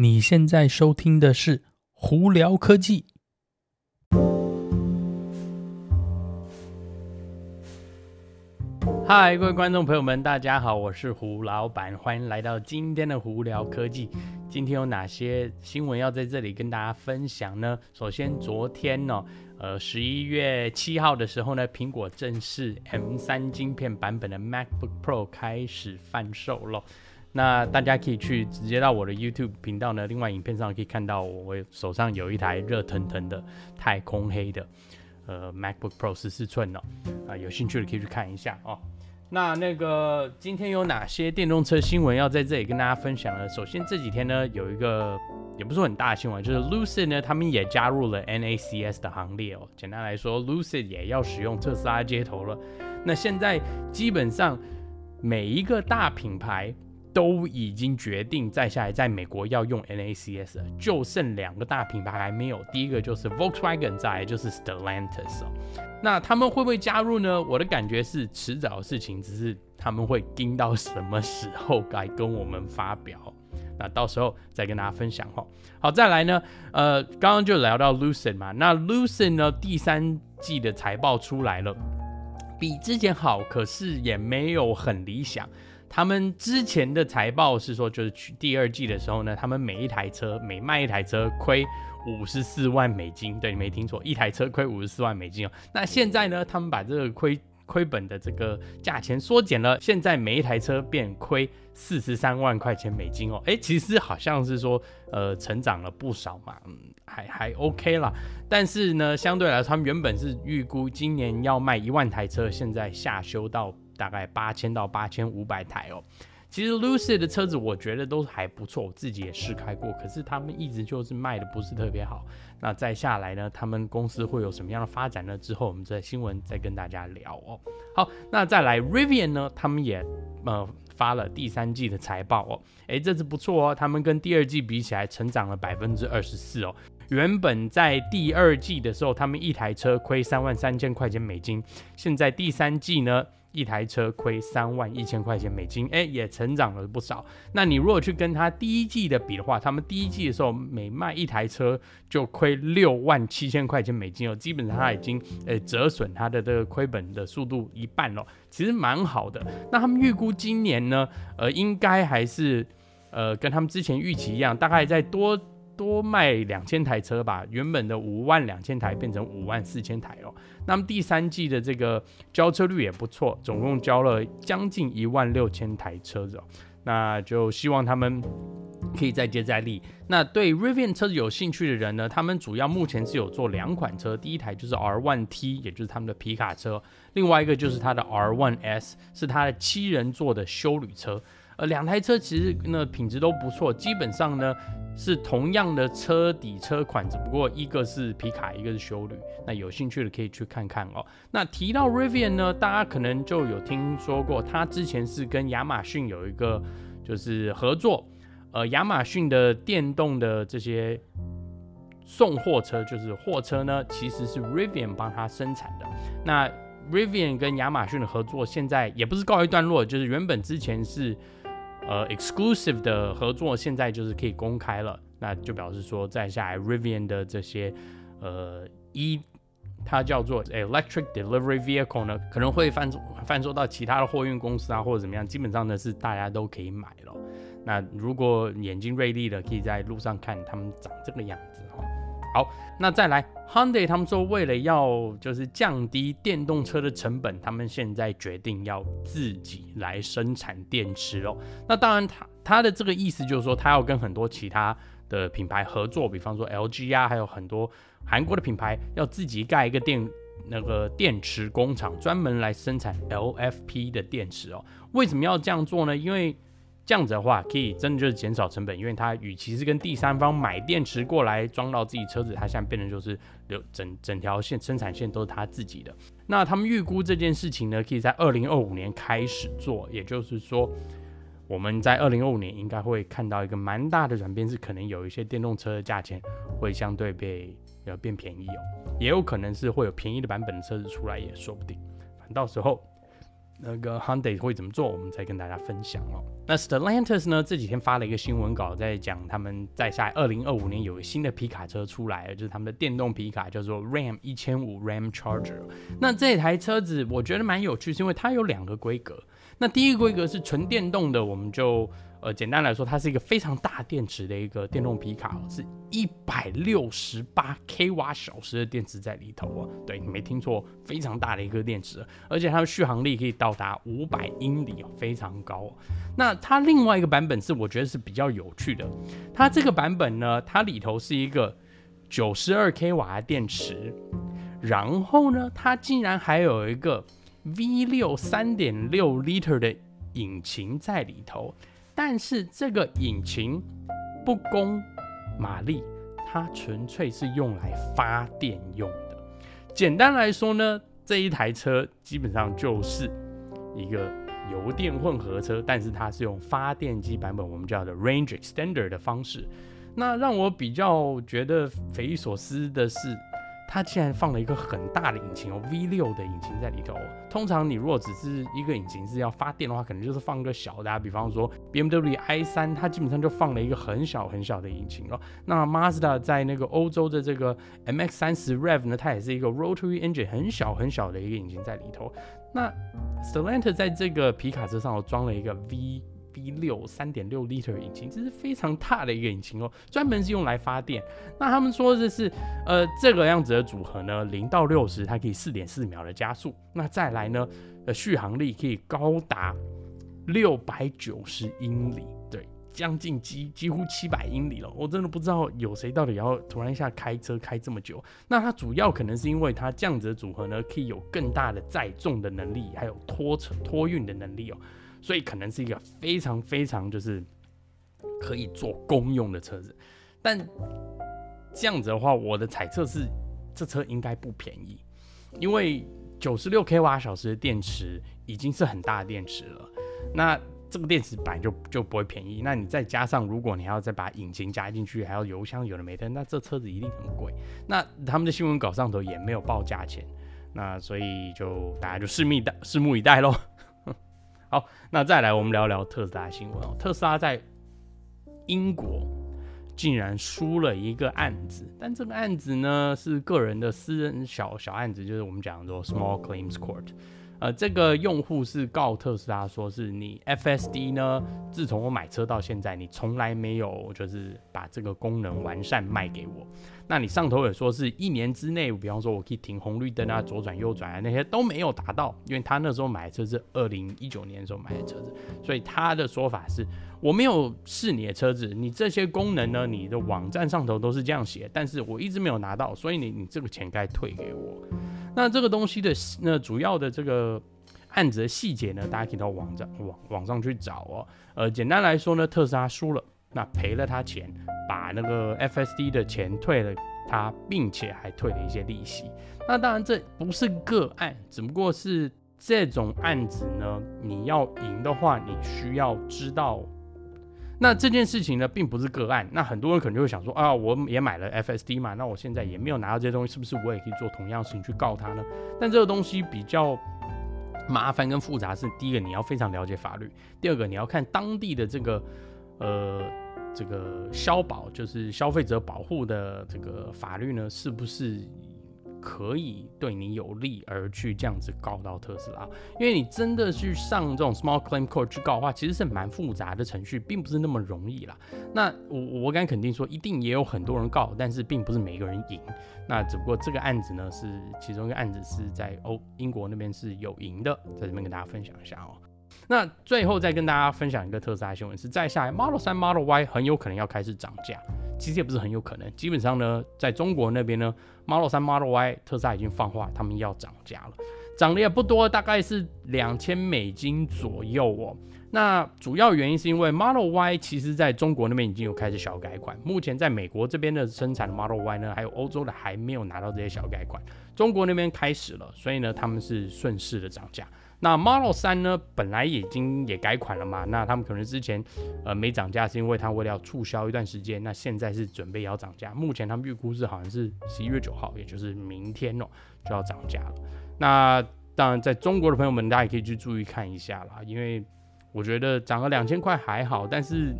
你现在收听的是胡聊科技。嗨，各位观众朋友们，大家好，我是胡老板，欢迎来到今天的胡聊科技。今天有哪些新闻要在这里跟大家分享呢？首先，昨天呢、哦，呃，十一月七号的时候呢，苹果正式 M3 晶片版本的 MacBook Pro 开始贩售了。那大家可以去直接到我的 YouTube 频道呢，另外影片上可以看到我手上有一台热腾腾的太空黑的呃 MacBook Pro 十四寸哦，啊，有兴趣的可以去看一下哦。那那个今天有哪些电动车新闻要在这里跟大家分享呢？首先这几天呢有一个也不是很大的新闻，就是 Lucid 呢他们也加入了 NACS 的行列哦。简单来说，Lucid 也要使用特斯拉接头了。那现在基本上每一个大品牌。都已经决定再下来在美国要用 NACS，就剩两个大品牌还没有。第一个就是 Volkswagen，再来就是 Stellantis。那他们会不会加入呢？我的感觉是迟早的事情，只是他们会盯到什么时候该跟我们发表。那到时候再跟大家分享哈。好，再来呢，呃，刚刚就聊到 Lucid 嘛，那 Lucid 呢第三季的财报出来了，比之前好，可是也没有很理想。他们之前的财报是说，就是去第二季的时候呢，他们每一台车每卖一台车亏五十四万美金。对，你没听错，一台车亏五十四万美金哦。那现在呢，他们把这个亏亏本的这个价钱缩减了，现在每一台车变亏四十三万块钱美金哦。诶，其实好像是说，呃，成长了不少嘛，嗯，还还 OK 啦。但是呢，相对来说，他们原本是预估今年要卖一万台车，现在下修到。大概八千到八千五百台哦。其实 Lucid 的车子我觉得都还不错，我自己也试开过。可是他们一直就是卖的不是特别好。那再下来呢，他们公司会有什么样的发展呢？之后我们在新闻再跟大家聊哦。好，那再来 Rivian 呢，他们也呃发了第三季的财报哦。诶，这次不错哦，他们跟第二季比起来成长了百分之二十四哦。原本在第二季的时候，他们一台车亏三万三千块钱美金，现在第三季呢，一台车亏三万一千块钱美金，哎，也成长了不少。那你如果去跟他第一季的比的话，他们第一季的时候每卖一台车就亏六万七千块钱美金哦，基本上他已经呃折损他的这个亏本的速度一半了，其实蛮好的。那他们预估今年呢，呃，应该还是呃跟他们之前预期一样，大概再多。多卖两千台车吧，原本的五万两千台变成五万四千台哦。那么第三季的这个交车率也不错，总共交了将近一万六千台车子哦。那就希望他们可以再接再厉。那对 Rivian 车子有兴趣的人呢，他们主要目前是有做两款车，第一台就是 R1T，也就是他们的皮卡车，另外一个就是它的 R1S，是它的七人座的休旅车。呃，两台车其实那品质都不错，基本上呢。是同样的车底车款，只不过一个是皮卡，一个是休旅。那有兴趣的可以去看看哦。那提到 Rivian 呢，大家可能就有听说过，他之前是跟亚马逊有一个就是合作。呃，亚马逊的电动的这些送货车，就是货车呢，其实是 Rivian 帮他生产的。那 Rivian 跟亚马逊的合作现在也不是告一段落，就是原本之前是。呃，exclusive 的合作现在就是可以公开了，那就表示说，在下来 Rivian 的这些呃一，它叫做 electric delivery vehicle 呢，可能会贩贩售到其他的货运公司啊，或者怎么样，基本上呢是大家都可以买了。那如果眼睛锐利的，可以在路上看他们长这个样子哈。好，那再来。Hyundai 他们说，为了要就是降低电动车的成本，他们现在决定要自己来生产电池哦。那当然，他他的这个意思就是说，他要跟很多其他的品牌合作，比方说 LG 啊，还有很多韩国的品牌，要自己盖一个电那个电池工厂，专门来生产 LFP 的电池哦。为什么要这样做呢？因为这样子的话，可以真的就是减少成本，因为它与其是跟第三方买电池过来装到自己车子，它现在变成就是流整整条线生产线都是他自己的。那他们预估这件事情呢，可以在二零二五年开始做，也就是说，我们在二零二五年应该会看到一个蛮大的转变，是可能有一些电动车的价钱会相对被呃变便宜哦，也有可能是会有便宜的版本的车子出来，也说不定。反到时候那个 Hyundai 会怎么做，我们再跟大家分享哦。那 Stellantis 呢，这几天发了一个新闻稿，在讲他们在下二零二五年有个新的皮卡车出来了，就是他们的电动皮卡，叫做 Ram 一千五 Ram Charger。那这台车子我觉得蛮有趣，是因为它有两个规格。那第一个规格是纯电动的，我们就。呃，简单来说，它是一个非常大电池的一个电动皮卡，是一百六十八 k 瓦小时的电池在里头哦。对，你没听错，非常大的一个电池，而且它的续航力可以到达五百英里哦，非常高。那它另外一个版本是我觉得是比较有趣的，它这个版本呢，它里头是一个九十二 k 瓦的电池，然后呢，它竟然还有一个 V 六三点六 liter 的引擎在里头。但是这个引擎不供马力，它纯粹是用来发电用的。简单来说呢，这一台车基本上就是一个油电混合车，但是它是用发电机版本，我们叫的 Range Extender 的方式。那让我比较觉得匪夷所思的是。它竟然放了一个很大的引擎哦，V6 的引擎在里头。通常你如果只是一个引擎是要发电的话，可能就是放个小的啊，比方说 BMW i3，它基本上就放了一个很小很小的引擎哦。那 Mazda 在那个欧洲的这个 MX-30 Rev 呢，它也是一个 Rotary Engine，很小很小的一个引擎在里头。那 Stellantis 在这个皮卡车上装了一个 V。V 六三点六 liter 引擎，这是非常大的一个引擎哦，专门是用来发电。那他们说这是呃这个样子的组合呢，零到六十它可以四点四秒的加速。那再来呢，呃续航力可以高达六百九十英里，对，将近几几乎七百英里了。我真的不知道有谁到底要突然一下开车开这么久。那它主要可能是因为它这样子的组合呢，可以有更大的载重的能力，还有拖车托运的能力哦。所以可能是一个非常非常就是可以做公用的车子，但这样子的话，我的猜测是这车应该不便宜，因为九十六 k 瓦小时的电池已经是很大的电池了。那这个电池本来就就不会便宜，那你再加上如果你还要再把引擎加进去，还要油箱有的没的，那这车子一定很贵。那他们的新闻稿上头也没有报价钱，那所以就大家就拭目以待，拭目以待喽。好，那再来我们聊聊特斯拉新闻哦。特斯拉在英国竟然输了一个案子，但这个案子呢是个人的私人小小案子，就是我们讲的 Small Claims Court。呃，这个用户是告特斯拉说，是你 FSD 呢，自从我买车到现在，你从来没有就是把这个功能完善卖给我。那你上头也说是一年之内，比方说我可以停红绿灯啊，左转右转啊，那些都没有达到，因为他那时候买的车是二零一九年的时候买的车子，所以他的说法是我没有试你的车子，你这些功能呢，你的网站上头都是这样写，但是我一直没有拿到，所以你你这个钱该退给我。那这个东西的那主要的这个案子的细节呢，大家可以到网站网网上去找哦。呃，简单来说呢，特斯拉输了，那赔了他钱，把那个 FSD 的钱退了他，并且还退了一些利息。那当然这不是个案，只不过是这种案子呢，你要赢的话，你需要知道。那这件事情呢，并不是个案。那很多人可能就会想说啊，我也买了 FSD 嘛，那我现在也没有拿到这些东西，是不是我也可以做同样的事情去告他呢？但这个东西比较麻烦跟复杂是，第一个你要非常了解法律，第二个你要看当地的这个呃这个消保，就是消费者保护的这个法律呢，是不是？可以对你有利而去这样子告到特斯拉，因为你真的去上这种 small claim court 去告的话，其实是蛮复杂的程序，并不是那么容易啦。那我我敢肯定说，一定也有很多人告，但是并不是每个人赢。那只不过这个案子呢，是其中一个案子是在欧英国那边是有赢的，在这边跟大家分享一下哦。那最后再跟大家分享一个特斯拉新闻，是在下来 Model 3、Model Y 很有可能要开始涨价。其实也不是很有可能，基本上呢，在中国那边呢，Model 3、Model Y 特斯拉已经放话，他们要涨价了，涨的也不多，大概是两千美金左右哦。那主要原因是因为 Model Y 其实在中国那边已经有开始小改款，目前在美国这边的生产的 Model Y 呢，还有欧洲的还没有拿到这些小改款，中国那边开始了，所以呢，他们是顺势的涨价。那 Model 3呢，本来已经也改款了嘛，那他们可能之前呃没涨价，是因为他为了要促销一段时间，那现在是准备要涨价。目前他们预估是好像是十一月九号，也就是明天哦、就要涨价了。那当然，在中国的朋友们，大家也可以去注意看一下啦，因为我觉得涨个两千块还好，但是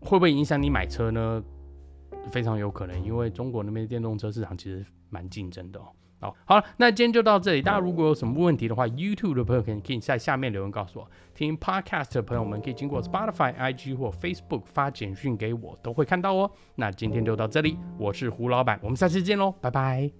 会不会影响你买车呢？非常有可能，因为中国那边电动车市场其实蛮竞争的哦。好了那今天就到这里。大家如果有什么问题的话 youtube 的朋友可以可以在下面留言告诉我。听 podcast 的朋友们可以经过 spotify ig 或 facebook 发简讯给我都会看到哦。那今天就到这里我是胡老板我们下期见喽拜拜。